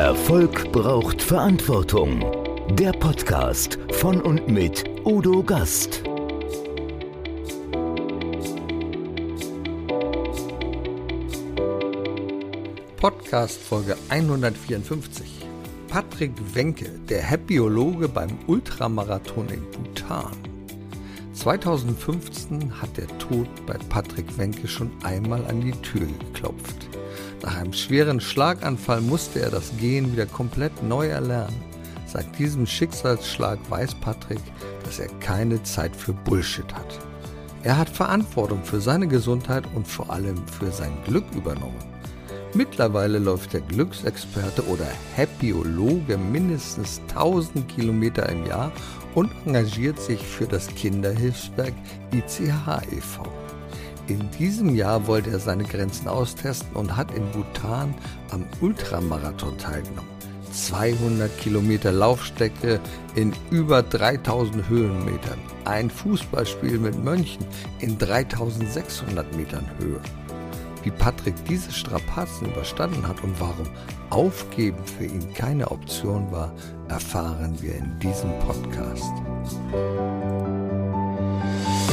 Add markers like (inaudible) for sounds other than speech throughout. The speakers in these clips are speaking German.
Erfolg braucht Verantwortung. Der Podcast von und mit Udo Gast. Podcast Folge 154. Patrick Wenke, der Happyologe beim Ultramarathon in Bhutan. 2015 hat der Tod bei Patrick Wenke schon einmal an die Tür geklopft. Nach einem schweren Schlaganfall musste er das Gehen wieder komplett neu erlernen. Seit diesem Schicksalsschlag weiß Patrick, dass er keine Zeit für Bullshit hat. Er hat Verantwortung für seine Gesundheit und vor allem für sein Glück übernommen. Mittlerweile läuft der Glücksexperte oder Happyologe mindestens 1000 Kilometer im Jahr und engagiert sich für das Kinderhilfswerk ICH e.V. In diesem Jahr wollte er seine Grenzen austesten und hat in Bhutan am Ultramarathon teilgenommen. 200 Kilometer Laufstrecke in über 3000 Höhenmetern. Ein Fußballspiel mit Mönchen in 3600 Metern Höhe. Wie Patrick diese Strapazen überstanden hat und warum Aufgeben für ihn keine Option war, erfahren wir in diesem Podcast.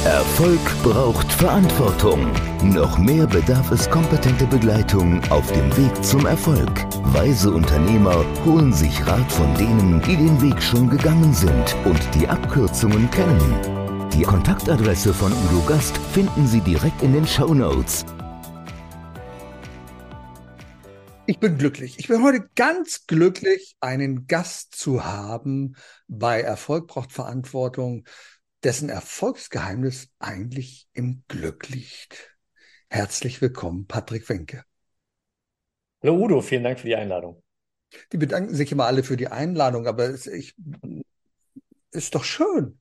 Erfolg braucht Verantwortung. Noch mehr bedarf es kompetente Begleitung auf dem Weg zum Erfolg. Weise Unternehmer holen sich Rat von denen, die den Weg schon gegangen sind und die Abkürzungen kennen. Die Kontaktadresse von Udo Gast finden Sie direkt in den Show Notes. Ich bin glücklich. Ich bin heute ganz glücklich, einen Gast zu haben bei Erfolg braucht Verantwortung dessen Erfolgsgeheimnis eigentlich im Glück liegt. Herzlich willkommen, Patrick Wenke. Hallo Udo, vielen Dank für die Einladung. Die bedanken sich immer alle für die Einladung, aber es ich, ist doch schön,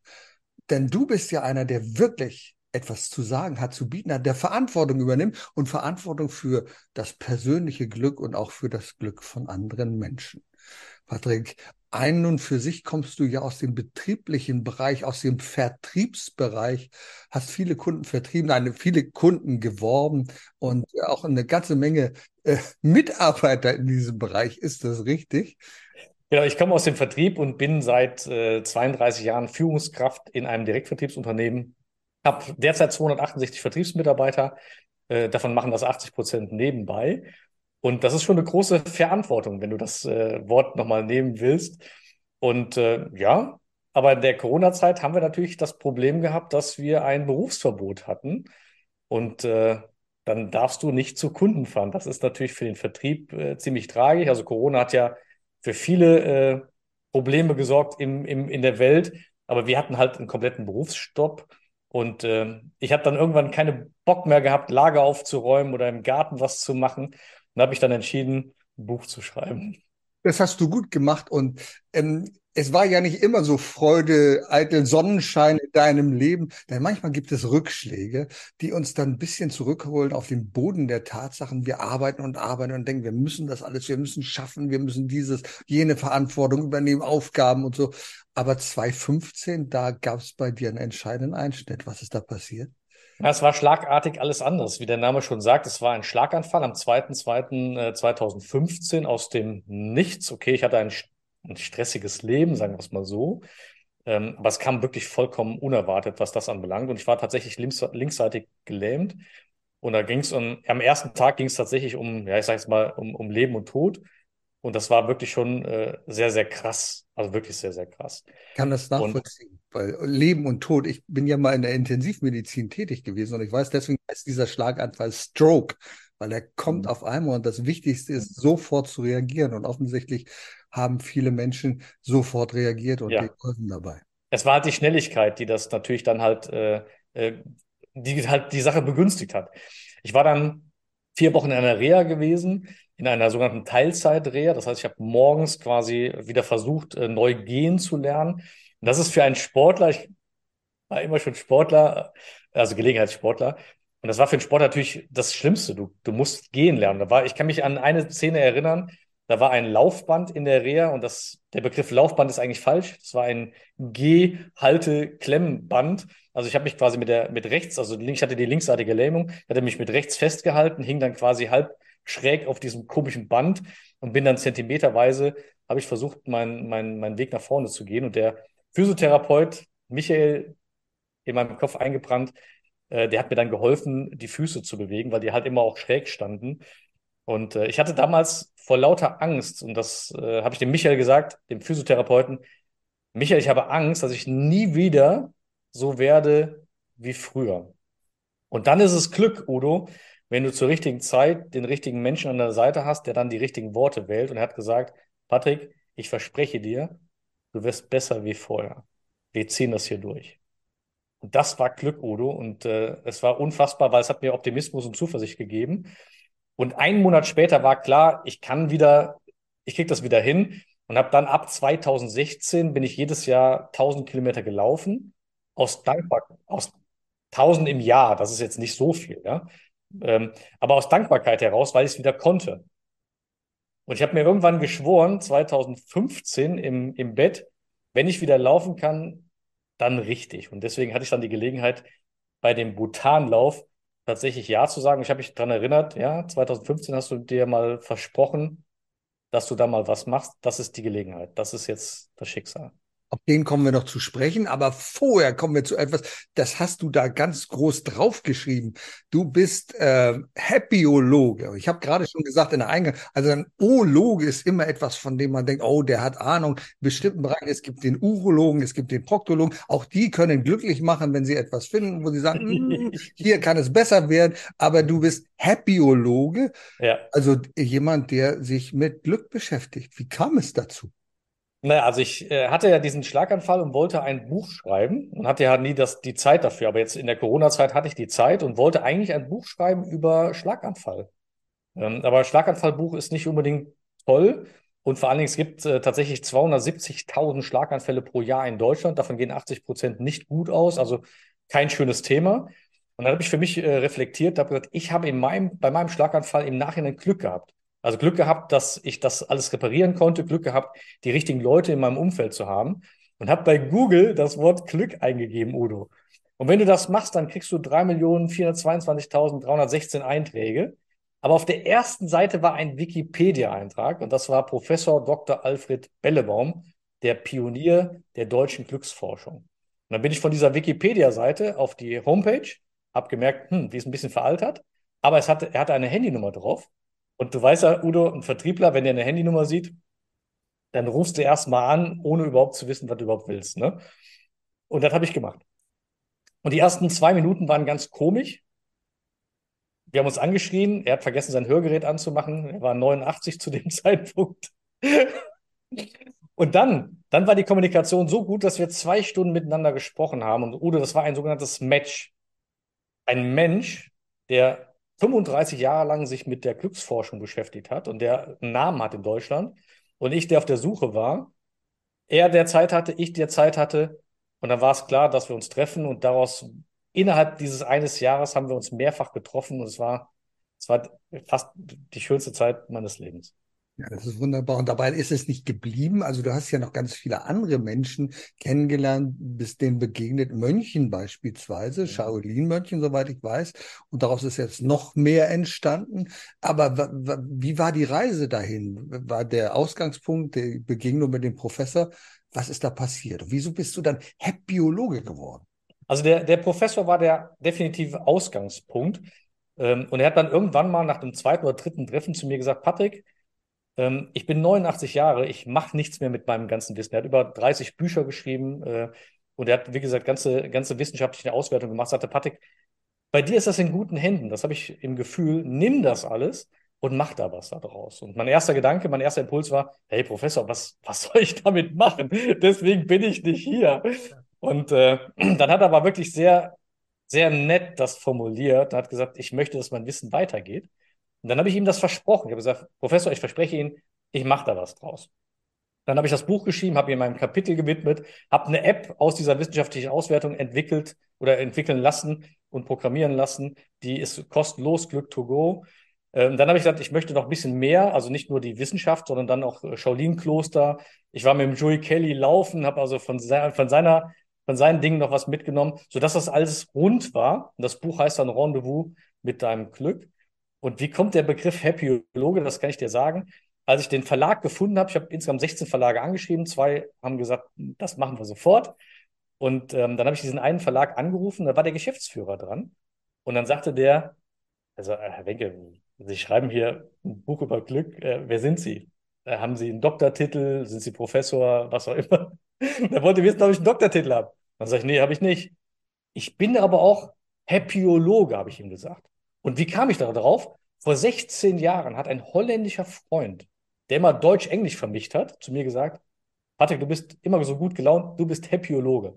denn du bist ja einer, der wirklich etwas zu sagen hat, zu bieten hat, der Verantwortung übernimmt und Verantwortung für das persönliche Glück und auch für das Glück von anderen Menschen. Patrick, ein und für sich kommst du ja aus dem betrieblichen Bereich, aus dem Vertriebsbereich, hast viele Kunden vertrieben, eine, viele Kunden geworben und auch eine ganze Menge äh, Mitarbeiter in diesem Bereich. Ist das richtig? Genau, ich komme aus dem Vertrieb und bin seit äh, 32 Jahren Führungskraft in einem Direktvertriebsunternehmen. Habe derzeit 268 Vertriebsmitarbeiter. Äh, davon machen das 80 Prozent nebenbei. Und das ist schon eine große Verantwortung, wenn du das äh, Wort nochmal nehmen willst. Und äh, ja, aber in der Corona-Zeit haben wir natürlich das Problem gehabt, dass wir ein Berufsverbot hatten. Und äh, dann darfst du nicht zu Kunden fahren. Das ist natürlich für den Vertrieb äh, ziemlich tragisch. Also Corona hat ja für viele äh, Probleme gesorgt im, im, in der Welt, aber wir hatten halt einen kompletten Berufsstopp. Und äh, ich habe dann irgendwann keine Bock mehr gehabt, Lager aufzuräumen oder im Garten was zu machen und habe ich dann entschieden, ein Buch zu schreiben. Das hast du gut gemacht und ähm, es war ja nicht immer so Freude, eitel Sonnenschein in deinem Leben, denn manchmal gibt es Rückschläge, die uns dann ein bisschen zurückholen auf den Boden der Tatsachen. Wir arbeiten und arbeiten und denken, wir müssen das alles, wir müssen schaffen, wir müssen dieses, jene Verantwortung übernehmen, Aufgaben und so. Aber 2015, da gab es bei dir einen entscheidenden Einschnitt. Was ist da passiert? Ja, es war schlagartig alles anders. Wie der Name schon sagt, es war ein Schlaganfall am 2.2.2015 äh, aus dem Nichts. Okay, ich hatte ein, ein stressiges Leben, sagen wir es mal so. Ähm, aber es kam wirklich vollkommen unerwartet, was das anbelangt. Und ich war tatsächlich links, linksseitig gelähmt. Und da ging es um, am ersten Tag ging es tatsächlich um, ja, ich sage jetzt mal, um, um Leben und Tod. Und das war wirklich schon äh, sehr, sehr krass. Also wirklich sehr, sehr krass. Ich kann das nachvollziehen, und, weil Leben und Tod, ich bin ja mal in der Intensivmedizin tätig gewesen und ich weiß, deswegen heißt dieser Schlaganfall Stroke, weil er kommt mhm. auf einmal und das Wichtigste ist, sofort zu reagieren. Und offensichtlich haben viele Menschen sofort reagiert und ja. geholfen dabei. Es war halt die Schnelligkeit, die das natürlich dann halt, äh, äh, die halt die Sache begünstigt hat. Ich war dann vier Wochen in einer Reha gewesen in einer sogenannten Teilzeitreha. Das heißt, ich habe morgens quasi wieder versucht, äh, neu gehen zu lernen. Und das ist für einen Sportler, ich war immer schon Sportler, also Gelegenheitssportler. Und das war für einen Sportler natürlich das Schlimmste. Du, du musst gehen lernen. Da war, ich kann mich an eine Szene erinnern, da war ein Laufband in der Reha und das, der Begriff Laufband ist eigentlich falsch. Das war ein G-Halte-Klemmband. Also ich habe mich quasi mit der mit rechts, also ich hatte die linksseitige Lähmung, hatte mich mit rechts festgehalten, hing dann quasi halb schräg auf diesem komischen Band und bin dann zentimeterweise, habe ich versucht, meinen mein, mein Weg nach vorne zu gehen. Und der Physiotherapeut Michael, in meinem Kopf eingebrannt, äh, der hat mir dann geholfen, die Füße zu bewegen, weil die halt immer auch schräg standen. Und äh, ich hatte damals vor lauter Angst, und das äh, habe ich dem Michael gesagt, dem Physiotherapeuten, Michael, ich habe Angst, dass ich nie wieder so werde wie früher. Und dann ist es Glück, Udo, wenn du zur richtigen Zeit den richtigen Menschen an der Seite hast, der dann die richtigen Worte wählt. Und er hat gesagt, Patrick, ich verspreche dir, du wirst besser wie vorher. Wir ziehen das hier durch. Und das war Glück, Udo. Und äh, es war unfassbar, weil es hat mir Optimismus und Zuversicht gegeben. Und einen Monat später war klar, ich kann wieder, ich kriege das wieder hin. Und habe dann ab 2016 bin ich jedes Jahr 1000 Kilometer gelaufen. Aus Dankbarkeit, aus 1000 im Jahr. Das ist jetzt nicht so viel, ja. Ähm, aber aus Dankbarkeit heraus, weil ich es wieder konnte. Und ich habe mir irgendwann geschworen, 2015 im, im Bett, wenn ich wieder laufen kann, dann richtig. Und deswegen hatte ich dann die Gelegenheit, bei dem Bhutanlauf tatsächlich Ja zu sagen. Ich habe mich daran erinnert, ja, 2015 hast du dir mal versprochen, dass du da mal was machst. Das ist die Gelegenheit. Das ist jetzt das Schicksal. Auf den kommen wir noch zu sprechen, aber vorher kommen wir zu etwas, das hast du da ganz groß draufgeschrieben. Du bist äh, Happyologe. Ich habe gerade schon gesagt in der Eingang, also ein Ologe ist immer etwas, von dem man denkt, oh, der hat Ahnung. In bestimmten Bereichen, es gibt den Urologen, es gibt den Proktologen, auch die können glücklich machen, wenn sie etwas finden, wo sie sagen, hm, (laughs) hier kann es besser werden, aber du bist Happyologe, ja. also jemand, der sich mit Glück beschäftigt. Wie kam es dazu? Naja, also ich äh, hatte ja diesen Schlaganfall und wollte ein Buch schreiben und hatte ja nie das, die Zeit dafür. Aber jetzt in der Corona-Zeit hatte ich die Zeit und wollte eigentlich ein Buch schreiben über Schlaganfall. Ähm, aber Schlaganfallbuch ist nicht unbedingt toll. Und vor allen Dingen, es gibt äh, tatsächlich 270.000 Schlaganfälle pro Jahr in Deutschland. Davon gehen 80 Prozent nicht gut aus. Also kein schönes Thema. Und dann habe ich für mich äh, reflektiert, habe gesagt, ich habe in meinem, bei meinem Schlaganfall im Nachhinein Glück gehabt. Also Glück gehabt, dass ich das alles reparieren konnte, Glück gehabt, die richtigen Leute in meinem Umfeld zu haben und habe bei Google das Wort Glück eingegeben, Udo. Und wenn du das machst, dann kriegst du 3.422.316 Einträge. Aber auf der ersten Seite war ein Wikipedia-Eintrag und das war Professor Dr. Alfred Bellebaum, der Pionier der deutschen Glücksforschung. Und dann bin ich von dieser Wikipedia-Seite auf die Homepage, habe gemerkt, hm, die ist ein bisschen veraltert, aber es hatte, er hatte eine Handynummer drauf und du weißt ja, Udo, ein Vertriebler, wenn der eine Handynummer sieht, dann rufst du erstmal an, ohne überhaupt zu wissen, was du überhaupt willst. Ne? Und das habe ich gemacht. Und die ersten zwei Minuten waren ganz komisch. Wir haben uns angeschrien. Er hat vergessen, sein Hörgerät anzumachen. Er war 89 zu dem (laughs) Zeitpunkt. Und dann, dann war die Kommunikation so gut, dass wir zwei Stunden miteinander gesprochen haben. Und Udo, das war ein sogenanntes Match. Ein Mensch, der 35 Jahre lang sich mit der Glücksforschung beschäftigt hat und der einen Namen hat in Deutschland und ich, der auf der Suche war, er der Zeit hatte, ich der Zeit hatte und dann war es klar, dass wir uns treffen und daraus innerhalb dieses eines Jahres haben wir uns mehrfach getroffen und es war, es war fast die schönste Zeit meines Lebens. Ja, das ist wunderbar. Und dabei ist es nicht geblieben. Also du hast ja noch ganz viele andere Menschen kennengelernt, bist denen begegnet, Mönchen beispielsweise, ja. Shaolin-Mönchen, soweit ich weiß. Und daraus ist jetzt noch mehr entstanden. Aber wie war die Reise dahin? War der Ausgangspunkt, die Begegnung mit dem Professor? Was ist da passiert? Und wieso bist du dann Happyologe geworden? Also der, der Professor war der definitive Ausgangspunkt. Ähm, und er hat dann irgendwann mal nach dem zweiten oder dritten Treffen zu mir gesagt, Patrick, ähm, ich bin 89 Jahre, ich mache nichts mehr mit meinem ganzen Wissen. Er hat über 30 Bücher geschrieben äh, und er hat, wie gesagt, ganze, ganze wissenschaftliche Auswertung gemacht. Sagte Patrick, bei dir ist das in guten Händen. Das habe ich im Gefühl. Nimm das alles und mach da was daraus. Und mein erster Gedanke, mein erster Impuls war, hey Professor, was, was (laughs) soll ich damit machen? Deswegen bin ich nicht hier. Und äh, (clears throat) dann hat er aber wirklich sehr, sehr nett das formuliert. Er hat gesagt, ich möchte, dass mein Wissen weitergeht. Und dann habe ich ihm das versprochen. Ich habe gesagt, Professor, ich verspreche Ihnen, ich mache da was draus. Dann habe ich das Buch geschrieben, habe ihm mein Kapitel gewidmet, habe eine App aus dieser wissenschaftlichen Auswertung entwickelt oder entwickeln lassen und programmieren lassen. Die ist kostenlos, Glück to go. Ähm, dann habe ich gesagt, ich möchte noch ein bisschen mehr, also nicht nur die Wissenschaft, sondern dann auch äh, Shaolin-Kloster. Ich war mit dem Joey Kelly laufen, habe also von, se von, seiner, von seinen Dingen noch was mitgenommen, sodass das alles rund war. Und das Buch heißt dann Rendezvous mit deinem Glück. Und wie kommt der Begriff Happyologe? Das kann ich dir sagen. Als ich den Verlag gefunden habe, ich habe insgesamt 16 Verlage angeschrieben, zwei haben gesagt, das machen wir sofort. Und ähm, dann habe ich diesen einen Verlag angerufen, da war der Geschäftsführer dran. Und dann sagte der, also äh, Herr Wenke, Sie schreiben hier ein Buch über Glück, äh, wer sind Sie? Äh, haben Sie einen Doktortitel? Sind Sie Professor? Was auch immer. (laughs) er wollte wissen, ob ich einen Doktortitel habe. Dann sage ich, nee, habe ich nicht. Ich bin aber auch Happyologe, habe ich ihm gesagt. Und wie kam ich darauf? Vor 16 Jahren hat ein holländischer Freund, der immer Deutsch-Englisch vermischt hat, zu mir gesagt, Patrick, du bist immer so gut gelaunt, du bist Happyologe.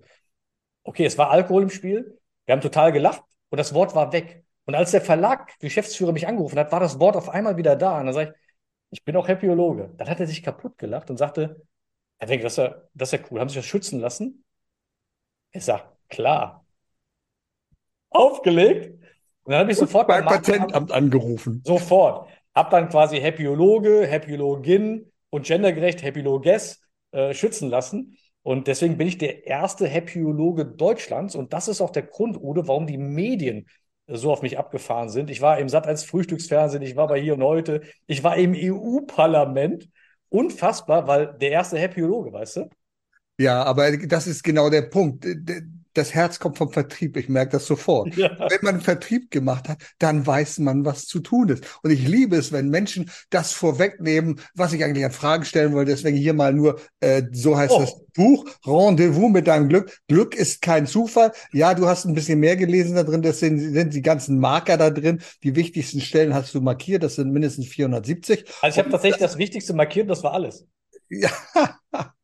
Okay, es war Alkohol im Spiel, wir haben total gelacht und das Wort war weg. Und als der Verlag, Geschäftsführer mich angerufen hat, war das Wort auf einmal wieder da. Und dann sage ich, ich bin auch Happyologe. Dann hat er sich kaputt gelacht und sagte, er denkt, das ist ja, das ist ja cool. Haben Sie das schützen lassen? Ich sage, klar. Aufgelegt. Und dann habe ich sofort beim Patentamt angerufen. Sofort. Hab dann quasi Happyologe, Happyologin und gendergerecht Happyloges äh, schützen lassen. Und deswegen bin ich der erste Happyologe Deutschlands. Und das ist auch der Grund, Ude, warum die Medien so auf mich abgefahren sind. Ich war im Sat als Frühstücksfernsehen, ich war bei Hier und Heute, ich war im EU-Parlament. Unfassbar, weil der erste Happyologe, weißt du? Ja, aber das ist genau der Punkt das Herz kommt vom Vertrieb. Ich merke das sofort. Ja. Wenn man Vertrieb gemacht hat, dann weiß man, was zu tun ist. Und ich liebe es, wenn Menschen das vorwegnehmen, was ich eigentlich an Fragen stellen wollte. Deswegen hier mal nur, äh, so heißt oh. das Buch, Rendezvous mit deinem Glück. Glück ist kein Zufall. Ja, du hast ein bisschen mehr gelesen da drin. Das sind, sind die ganzen Marker da drin. Die wichtigsten Stellen hast du markiert. Das sind mindestens 470. Also ich habe tatsächlich das, das Wichtigste markiert. Das war alles. Ja, (laughs)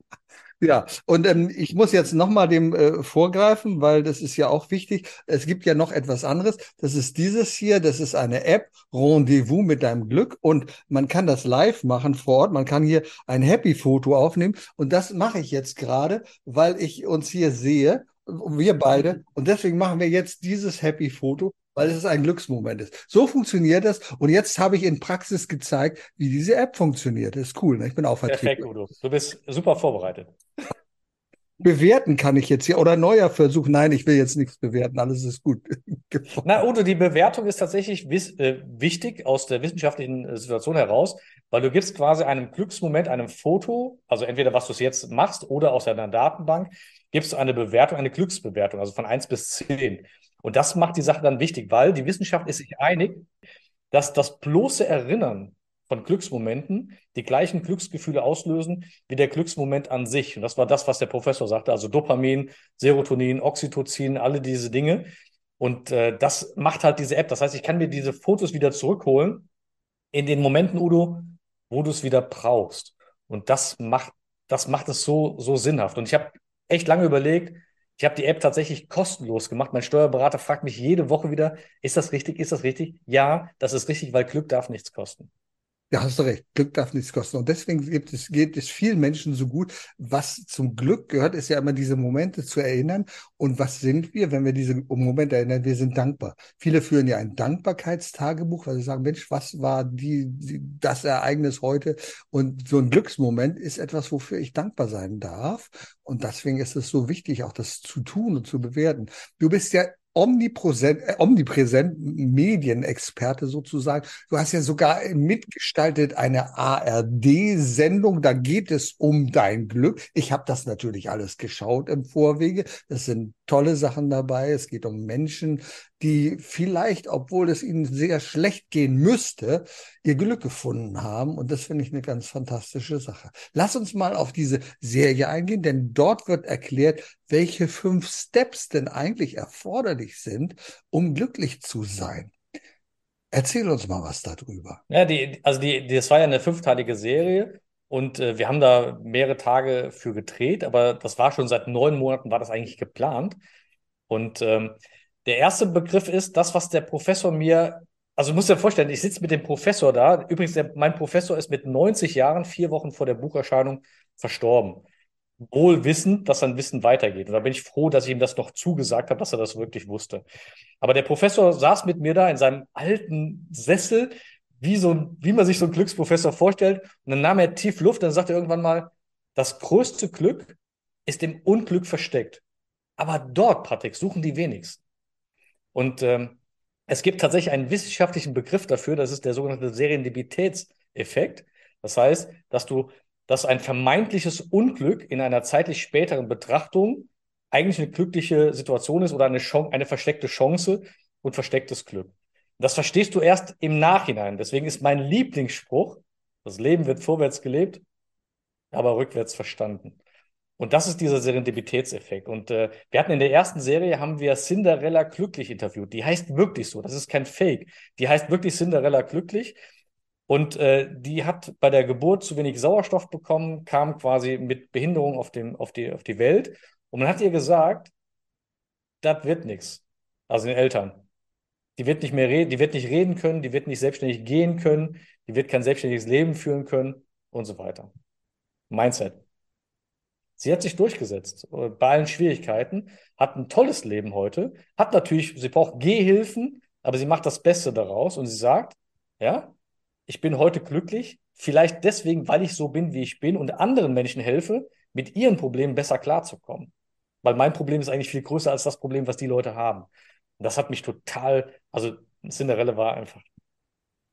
ja, und ähm, ich muss jetzt nochmal dem äh, vorgreifen, weil das ist ja auch wichtig. Es gibt ja noch etwas anderes. Das ist dieses hier, das ist eine App, Rendezvous mit deinem Glück. Und man kann das live machen vor Ort. Man kann hier ein Happy-Foto aufnehmen. Und das mache ich jetzt gerade, weil ich uns hier sehe, wir beide. Und deswegen machen wir jetzt dieses Happy-Foto weil es ein Glücksmoment ist. So funktioniert das. Und jetzt habe ich in Praxis gezeigt, wie diese App funktioniert. Das ist cool. Ne? Ich bin auch Vertriebler. Perfekt, Udo. Du bist super vorbereitet. Bewerten kann ich jetzt hier oder neuer Versuch. Nein, ich will jetzt nichts bewerten. Alles ist gut. (laughs) Na, Udo, die Bewertung ist tatsächlich äh, wichtig aus der wissenschaftlichen äh, Situation heraus, weil du gibst quasi einem Glücksmoment, einem Foto, also entweder was du jetzt machst oder aus deiner Datenbank, gibst du eine Bewertung, eine Glücksbewertung, also von eins bis zehn. Und das macht die Sache dann wichtig, weil die Wissenschaft ist sich einig, dass das bloße Erinnern von Glücksmomenten die gleichen Glücksgefühle auslösen wie der Glücksmoment an sich. Und das war das, was der Professor sagte, also Dopamin, Serotonin, Oxytocin, alle diese Dinge. Und äh, das macht halt diese App. Das heißt, ich kann mir diese Fotos wieder zurückholen in den Momenten, Udo, wo du es wieder brauchst. Und das macht, das macht es so, so sinnhaft. Und ich habe echt lange überlegt, ich habe die App tatsächlich kostenlos gemacht. Mein Steuerberater fragt mich jede Woche wieder, ist das richtig? Ist das richtig? Ja, das ist richtig, weil Glück darf nichts kosten. Ja, hast du recht. Glück darf nichts kosten. Und deswegen gibt es, geht es vielen Menschen so gut. Was zum Glück gehört, ist ja immer diese Momente zu erinnern. Und was sind wir, wenn wir diese Momente erinnern? Wir sind dankbar. Viele führen ja ein Dankbarkeitstagebuch, weil sie sagen, Mensch, was war die, die, das Ereignis heute? Und so ein Glücksmoment ist etwas, wofür ich dankbar sein darf. Und deswegen ist es so wichtig, auch das zu tun und zu bewerten. Du bist ja omnipräsent, äh, omnipräsent Medienexperte sozusagen. Du hast ja sogar mitgestaltet eine ARD-Sendung. Da geht es um dein Glück. Ich habe das natürlich alles geschaut im Vorwege. Es sind tolle Sachen dabei. Es geht um Menschen, die vielleicht, obwohl es ihnen sehr schlecht gehen müsste, ihr Glück gefunden haben. Und das finde ich eine ganz fantastische Sache. Lass uns mal auf diese Serie eingehen, denn dort wird erklärt, welche fünf Steps denn eigentlich erforderlich sind, um glücklich zu sein. Erzähl uns mal was darüber. Ja, die, also die, das war ja eine fünfteilige Serie und äh, wir haben da mehrere Tage für gedreht, aber das war schon seit neun Monaten war das eigentlich geplant. Und ähm, der erste Begriff ist das, was der Professor mir, also du musst dir vorstellen, ich sitze mit dem Professor da. Übrigens, der, mein Professor ist mit 90 Jahren, vier Wochen vor der Bucherscheinung, verstorben. Wohl wissend, dass sein Wissen weitergeht. Und da bin ich froh, dass ich ihm das noch zugesagt habe, dass er das wirklich wusste. Aber der Professor saß mit mir da in seinem alten Sessel, wie, so, wie man sich so einen Glücksprofessor vorstellt. Und dann nahm er tief Luft dann sagte er irgendwann mal, das größte Glück ist im Unglück versteckt. Aber dort, Patrick, suchen die wenigsten. Und ähm, Es gibt tatsächlich einen wissenschaftlichen Begriff dafür, das ist der sogenannte Serendipitätseffekt. Das heißt, dass du, dass ein vermeintliches Unglück in einer zeitlich späteren Betrachtung eigentlich eine glückliche Situation ist oder eine, Chance, eine versteckte Chance und verstecktes Glück. Das verstehst du erst im Nachhinein. Deswegen ist mein Lieblingsspruch, das Leben wird vorwärts gelebt, aber rückwärts verstanden. Und das ist dieser Serendipitätseffekt. Und äh, wir hatten in der ersten Serie, haben wir Cinderella glücklich interviewt. Die heißt wirklich so, das ist kein Fake. Die heißt wirklich Cinderella glücklich. Und äh, die hat bei der Geburt zu wenig Sauerstoff bekommen, kam quasi mit Behinderung auf, dem, auf, die, auf die Welt. Und man hat ihr gesagt, das wird nichts. Also den Eltern. Die wird nicht mehr reden, die wird nicht reden können, die wird nicht selbstständig gehen können, die wird kein selbstständiges Leben führen können und so weiter. Mindset. Sie hat sich durchgesetzt äh, bei allen Schwierigkeiten, hat ein tolles Leben heute, hat natürlich, sie braucht Gehhilfen, aber sie macht das Beste daraus und sie sagt, ja, ich bin heute glücklich, vielleicht deswegen, weil ich so bin, wie ich bin und anderen Menschen helfe, mit ihren Problemen besser klarzukommen. Weil mein Problem ist eigentlich viel größer als das Problem, was die Leute haben. Das hat mich total, also Cinderella war einfach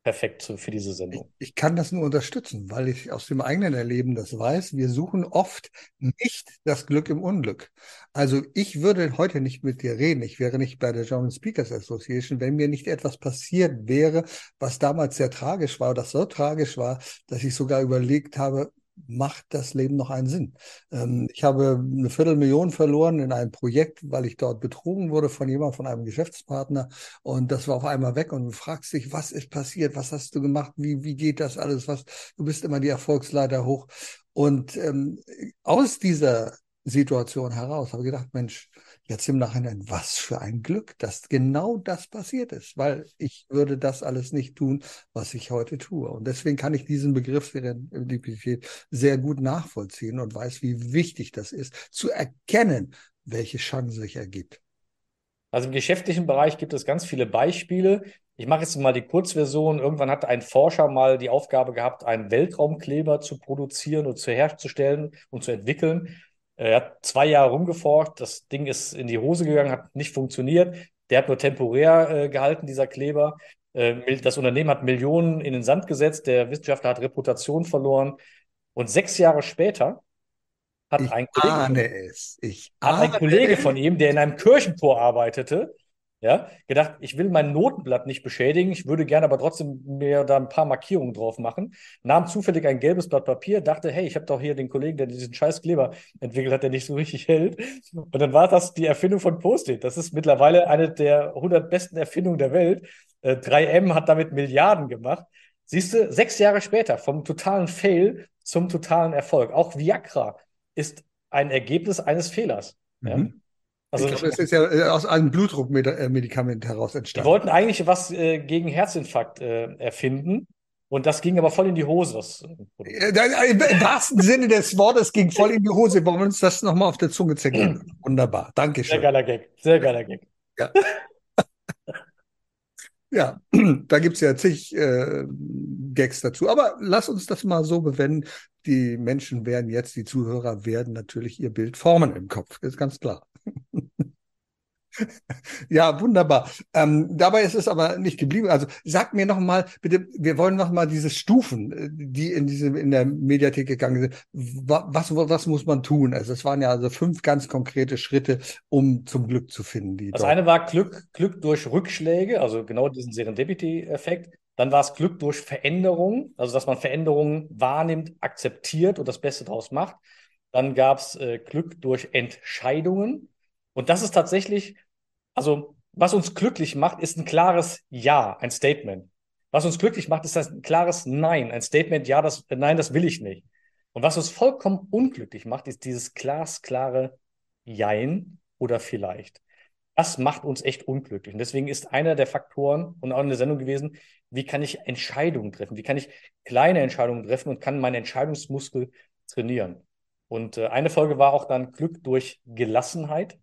perfekt für diese Sendung. Ich, ich, kann das nur unterstützen, weil ich aus dem eigenen Erleben das weiß. Wir suchen oft nicht das Glück im Unglück. Also ich würde heute nicht mit dir reden. Ich wäre nicht bei der German Speakers Association, wenn mir nicht etwas passiert wäre, was damals sehr tragisch war, das so tragisch war, dass ich sogar überlegt habe, macht das Leben noch einen Sinn. Ähm, ich habe eine Viertelmillion verloren in einem Projekt, weil ich dort betrogen wurde von jemandem, von einem Geschäftspartner. Und das war auf einmal weg. Und du fragst dich, was ist passiert? Was hast du gemacht? Wie, wie geht das alles? Was, du bist immer die Erfolgsleiter hoch. Und ähm, aus dieser Situation heraus habe ich gedacht, Mensch, jetzt im Nachhinein, was für ein Glück, dass genau das passiert ist, weil ich würde das alles nicht tun, was ich heute tue. Und deswegen kann ich diesen Begriff Serendipität sehr gut nachvollziehen und weiß, wie wichtig das ist, zu erkennen, welche Chance sich ergibt. Also im geschäftlichen Bereich gibt es ganz viele Beispiele. Ich mache jetzt mal die Kurzversion. Irgendwann hat ein Forscher mal die Aufgabe gehabt, einen Weltraumkleber zu produzieren und zu herzustellen und zu entwickeln. Er hat zwei Jahre rumgeforscht, das Ding ist in die Hose gegangen, hat nicht funktioniert. Der hat nur temporär äh, gehalten, dieser Kleber. Äh, das Unternehmen hat Millionen in den Sand gesetzt, der Wissenschaftler hat Reputation verloren. Und sechs Jahre später hat ein Kollege, ahne es. Ich hat ein Kollege von ihm, der in einem Kirchentor arbeitete, ja, gedacht, ich will mein Notenblatt nicht beschädigen, ich würde gerne aber trotzdem mir da ein paar Markierungen drauf machen. Nahm zufällig ein gelbes Blatt Papier, dachte, hey, ich habe doch hier den Kollegen, der diesen scheiß Kleber entwickelt hat, der nicht so richtig hält. Und dann war das die Erfindung von Post-it. Das ist mittlerweile eine der 100 besten Erfindungen der Welt. 3M äh, hat damit Milliarden gemacht. Siehst du, sechs Jahre später, vom totalen Fail zum totalen Erfolg. Auch Viagra ist ein Ergebnis eines Fehlers. Mhm. Ja? Also, ich glaube, es ist ja äh, aus einem Blutdruckmedikament heraus entstanden. Die wollten eigentlich was äh, gegen Herzinfarkt äh, erfinden. Und das ging aber voll in die Hose. Das äh, Im wahrsten Sinne des Wortes ging voll in die Hose. Wollen wir uns das nochmal auf der Zunge zergehen? Wunderbar. Dankeschön. Sehr geiler Gag. Sehr geiler Gag. Ja. (laughs) ja, (clears throat) da gibt es ja zig äh, Gags dazu. Aber lass uns das mal so bewenden. Die Menschen werden jetzt, die Zuhörer werden natürlich ihr Bild formen im Kopf. Ist ganz klar. (laughs) Ja, wunderbar. Ähm, dabei ist es aber nicht geblieben. Also sag mir noch mal, bitte, wir wollen noch mal diese Stufen, äh, die in diese in der Mediathek gegangen sind. Was, was muss man tun? Also es waren ja also fünf ganz konkrete Schritte, um zum Glück zu finden. Die das eine war Glück, Glück durch Rückschläge, also genau diesen Serendipity-Effekt. Dann war es Glück durch Veränderungen, also dass man Veränderungen wahrnimmt, akzeptiert und das Beste daraus macht. Dann gab es äh, Glück durch Entscheidungen. Und das ist tatsächlich, also was uns glücklich macht, ist ein klares Ja, ein Statement. Was uns glücklich macht, ist ein klares Nein, ein Statement, ja, das, nein, das will ich nicht. Und was uns vollkommen unglücklich macht, ist dieses glasklare Jein oder vielleicht. Das macht uns echt unglücklich. Und deswegen ist einer der Faktoren und auch in der Sendung gewesen, wie kann ich Entscheidungen treffen? Wie kann ich kleine Entscheidungen treffen und kann meinen Entscheidungsmuskel trainieren? Und äh, eine Folge war auch dann Glück durch Gelassenheit.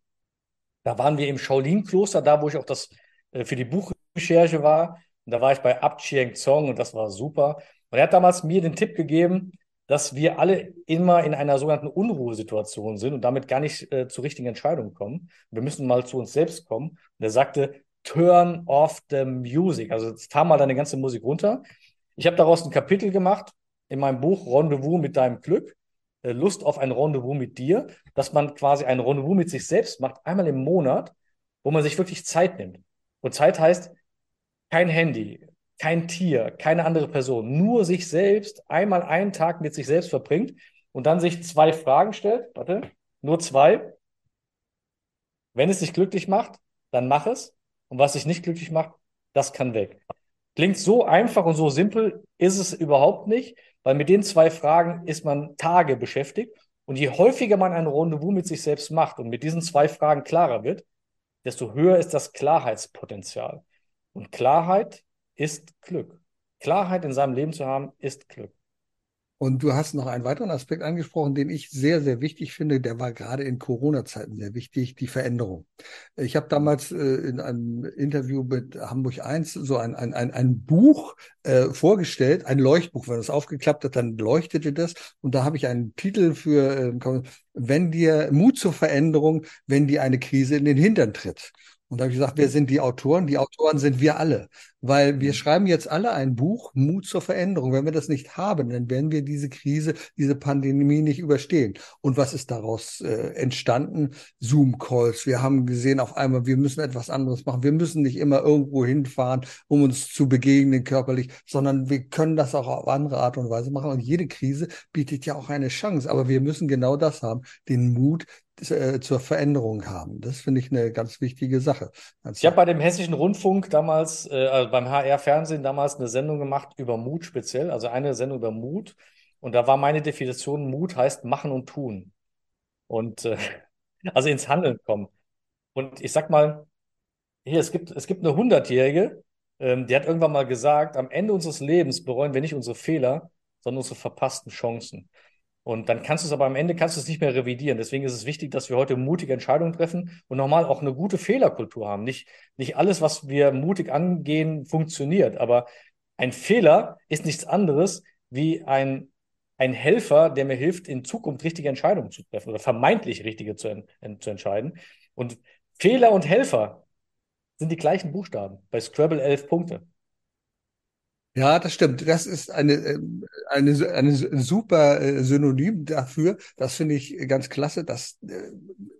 Da waren wir im Shaolin-Kloster, da wo ich auch das äh, für die Buchrecherche war. Und da war ich bei Ab Chiang Zong und das war super. Und er hat damals mir den Tipp gegeben, dass wir alle immer in einer sogenannten Unruhesituation sind und damit gar nicht äh, zu richtigen Entscheidungen kommen. Wir müssen mal zu uns selbst kommen. Und er sagte, Turn off the music. Also fahr mal deine ganze Musik runter. Ich habe daraus ein Kapitel gemacht in meinem Buch Rendezvous mit deinem Glück. Äh, Lust auf ein Rendezvous mit dir, dass man quasi ein Rendezvous mit sich selbst macht, einmal im Monat, wo man sich wirklich Zeit nimmt. Und Zeit heißt kein Handy, kein Tier, keine andere Person, nur sich selbst einmal einen Tag mit sich selbst verbringt und dann sich zwei Fragen stellt. Warte, nur zwei. Wenn es dich glücklich macht, dann mach es. Und was dich nicht glücklich macht, das kann weg. Klingt so einfach und so simpel, ist es überhaupt nicht, weil mit den zwei Fragen ist man Tage beschäftigt. Und je häufiger man ein Rendezvous mit sich selbst macht und mit diesen zwei Fragen klarer wird, desto höher ist das Klarheitspotenzial. Und Klarheit ist Glück. Klarheit in seinem Leben zu haben, ist Glück. Und du hast noch einen weiteren Aspekt angesprochen, den ich sehr, sehr wichtig finde. Der war gerade in Corona-Zeiten sehr wichtig, die Veränderung. Ich habe damals äh, in einem Interview mit Hamburg 1 so ein, ein, ein, ein Buch äh, vorgestellt, ein Leuchtbuch. Wenn es aufgeklappt hat, dann leuchtete das. Und da habe ich einen Titel für, äh, wenn dir Mut zur Veränderung, wenn dir eine Krise in den Hintern tritt. Und da habe ich gesagt, wer sind die Autoren? Die Autoren sind wir alle, weil wir mhm. schreiben jetzt alle ein Buch, Mut zur Veränderung. Wenn wir das nicht haben, dann werden wir diese Krise, diese Pandemie nicht überstehen. Und was ist daraus äh, entstanden? Zoom-Calls. Wir haben gesehen auf einmal, wir müssen etwas anderes machen. Wir müssen nicht immer irgendwo hinfahren, um uns zu begegnen körperlich, sondern wir können das auch auf andere Art und Weise machen. Und jede Krise bietet ja auch eine Chance. Aber wir müssen genau das haben, den Mut, äh, zur Veränderung haben. Das finde ich eine ganz wichtige Sache. Ich habe bei dem Hessischen Rundfunk damals, äh, also beim HR-Fernsehen damals eine Sendung gemacht über Mut speziell, also eine Sendung über Mut. Und da war meine Definition, Mut heißt machen und tun. Und äh, (laughs) also ins Handeln kommen. Und ich sag mal, hier, es gibt, es gibt eine Hundertjährige, ähm, die hat irgendwann mal gesagt, am Ende unseres Lebens bereuen wir nicht unsere Fehler, sondern unsere verpassten Chancen. Und dann kannst du es aber am Ende kannst du es nicht mehr revidieren. Deswegen ist es wichtig, dass wir heute mutige Entscheidungen treffen und nochmal auch eine gute Fehlerkultur haben. Nicht, nicht alles, was wir mutig angehen, funktioniert. Aber ein Fehler ist nichts anderes wie ein, ein Helfer, der mir hilft, in Zukunft richtige Entscheidungen zu treffen oder vermeintlich richtige zu, en, zu entscheiden. Und Fehler und Helfer sind die gleichen Buchstaben. Bei Scrabble elf Punkte. Ja, das stimmt. Das ist eine, ähm, eine, eine super äh, Synonym dafür. Das finde ich ganz klasse. Das äh,